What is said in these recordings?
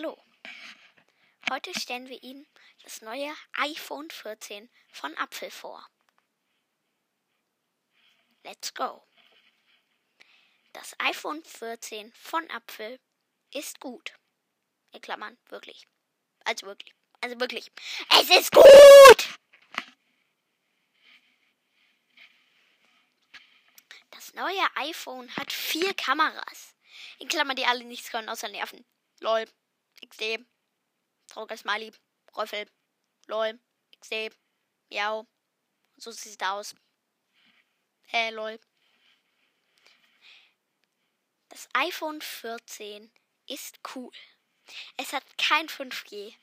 Hallo. Heute stellen wir Ihnen das neue iPhone 14 von Apfel vor. Let's go. Das iPhone 14 von Apfel ist gut. In Klammern, wirklich. Also wirklich. Also wirklich. Es ist gut! Das neue iPhone hat vier Kameras. In Klammern, die alle nichts können außer nerven. LOL. XD. Trauriger Smiley. Räufel. LOL. XD. Miau. So sieht es aus. Äh, lol. Das iPhone 14 ist cool. Es hat kein 5G,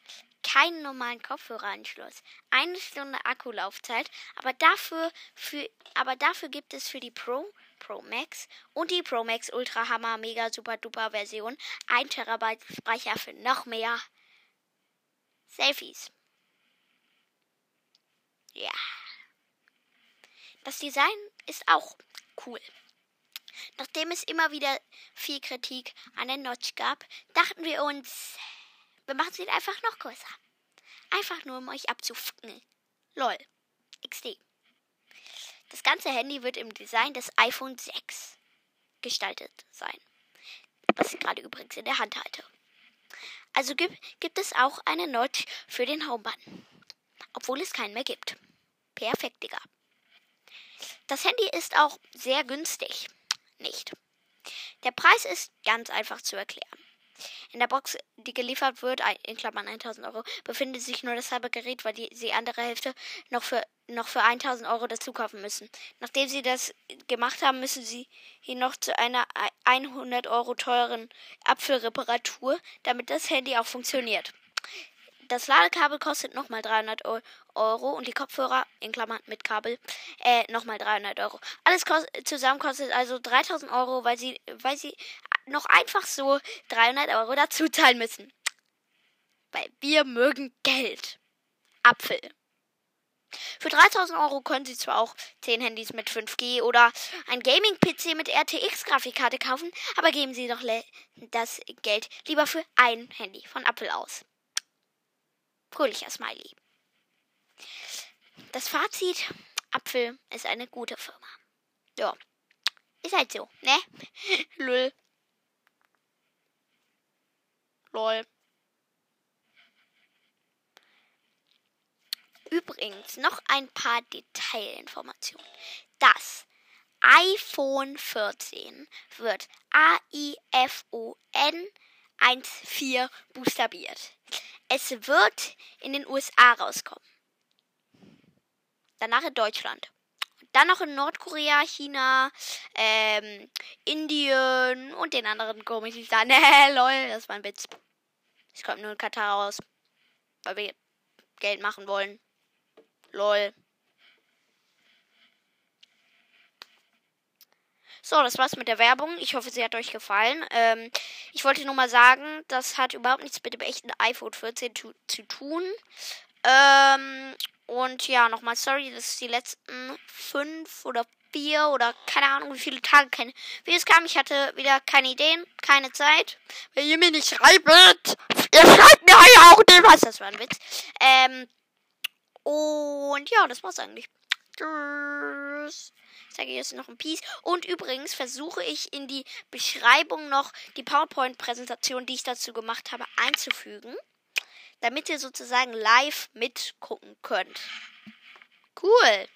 keinen normalen Kopfhöreranschluss, eine Stunde Akkulaufzeit, aber dafür, für, aber dafür gibt es für die Pro, Pro Max und die Pro Max Ultra Hammer Mega Super Duper Version 1 Terabyte Speicher für noch mehr Selfies. Ja. Das Design ist auch cool. Nachdem es immer wieder viel Kritik an der Notch gab, dachten wir uns, wir machen sie einfach noch größer. Einfach nur, um euch abzufucken. Lol. XD. Das ganze Handy wird im Design des iPhone 6 gestaltet sein. Was ich gerade übrigens in der Hand halte. Also gibt, gibt es auch eine Notch für den Homebutton. Obwohl es keinen mehr gibt. Perfekt, Digga. Das Handy ist auch sehr günstig. Nicht. Der Preis ist ganz einfach zu erklären. In der Box, die geliefert wird, in Klammern 1000 Euro, befindet sich nur das halbe Gerät, weil die, die andere Hälfte noch für, noch für 1000 Euro dazu kaufen müssen. Nachdem sie das gemacht haben, müssen sie hier noch zu einer 100 Euro teuren Apfelreparatur, damit das Handy auch funktioniert. Das Ladekabel kostet nochmal 300 Euro und die Kopfhörer, in Klammern mit Kabel, äh, nochmal 300 Euro. Alles kost zusammen kostet also 3000 Euro, weil sie, weil sie noch einfach so 300 Euro dazu zahlen müssen. Weil wir mögen Geld. Apfel. Für 3000 Euro können Sie zwar auch 10 Handys mit 5G oder ein Gaming-PC mit RTX-Grafikkarte kaufen, aber geben Sie doch das Geld lieber für ein Handy von Apple aus fröhlicher Smiley. Das Fazit: Apfel ist eine gute Firma. Ja. Ist halt so, ne? Lull. Lol. Übrigens noch ein paar Detailinformationen. Das iPhone 14 wird A-I-F-O-N 1.4 buchstabiert. Es wird in den USA rauskommen. Danach in Deutschland. Dann noch in Nordkorea, China, ähm, Indien und den anderen komischen Staaten. Lol, das war ein Witz. Es kommt nur in Katar raus. Weil wir Geld machen wollen. Lol. So, das war's mit der Werbung. Ich hoffe, sie hat euch gefallen. Ähm, ich wollte nur mal sagen, das hat überhaupt nichts mit dem echten iPhone 14 zu, zu tun. Ähm, und ja, nochmal sorry, dass die letzten fünf oder vier oder keine Ahnung, wie viele Tage keine Videos kamen. Ich hatte wieder keine Ideen, keine Zeit. Wenn ihr mir nicht schreibt, ihr schreibt mir ja auch nicht was. Das war ein Witz. Ähm, und ja, das war's eigentlich. Tschüss. Ich sage jetzt noch ein Peace. Und übrigens versuche ich in die Beschreibung noch die PowerPoint-Präsentation, die ich dazu gemacht habe, einzufügen. Damit ihr sozusagen live mitgucken könnt. Cool.